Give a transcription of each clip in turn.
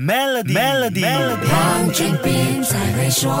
Melody，Melody，黄俊斌在会说。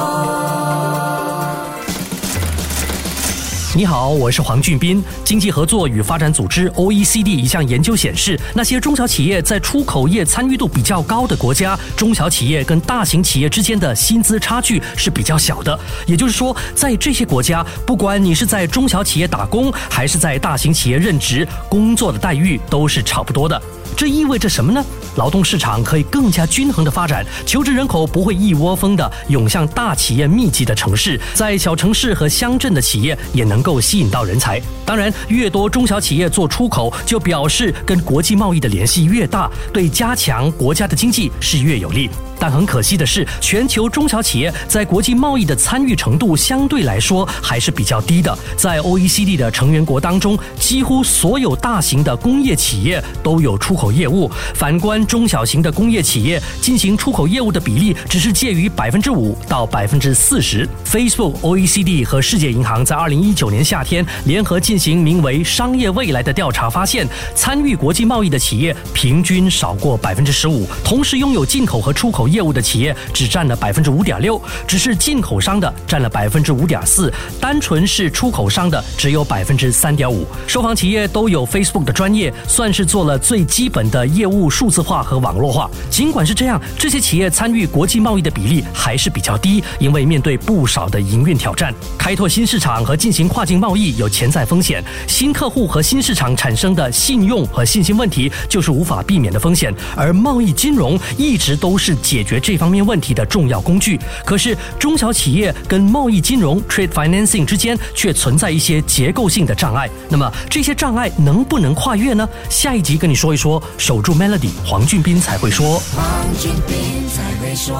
你好，我是黄俊斌。经济合作与发展组织 （OECD） 一项研究显示，那些中小企业在出口业参与度比较高的国家，中小企业跟大型企业之间的薪资差距是比较小的。也就是说，在这些国家，不管你是在中小企业打工，还是在大型企业任职，工作的待遇都是差不多的。这意味着什么呢？劳动市场可以更加均衡的发展，求职人口不会一窝蜂地涌向大企业密集的城市，在小城市和乡镇的企业也能够吸引到人才。当然，越多中小企业做出口，就表示跟国际贸易的联系越大，对加强国家的经济是越有利。但很可惜的是，全球中小企业在国际贸易的参与程度相对来说还是比较低的。在 OECD 的成员国当中，几乎所有大型的工业企业都有出口业务。反观中小型的工业企业，进行出口业务的比例只是介于百分之五到百分之四十。Facebook、OECD 和世界银行在二零一九年夏天联合进行名为“商业未来”的调查，发现参与国际贸易的企业平均少过百分之十五，同时拥有进口和出口。业务的企业只占了百分之五点六，只是进口商的占了百分之五点四，单纯是出口商的只有百分之三点五。受访企业都有 Facebook 的专业，算是做了最基本的业务数字化和网络化。尽管是这样，这些企业参与国际贸易的比例还是比较低，因为面对不少的营运挑战，开拓新市场和进行跨境贸易有潜在风险。新客户和新市场产生的信用和信心问题就是无法避免的风险，而贸易金融一直都是解。解决这方面问题的重要工具，可是中小企业跟贸易金融 （trade financing） 之间却存在一些结构性的障碍。那么这些障碍能不能跨越呢？下一集跟你说一说。守住 Melody，黄俊斌才会说。黄俊斌才会说。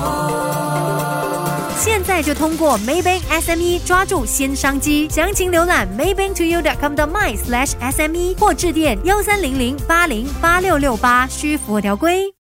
现在就通过 Maybank SME 抓住新商机，详情浏览 maybanktoyou.com 的 my/sme 或致电幺三零零八零八六六八，需符合条规。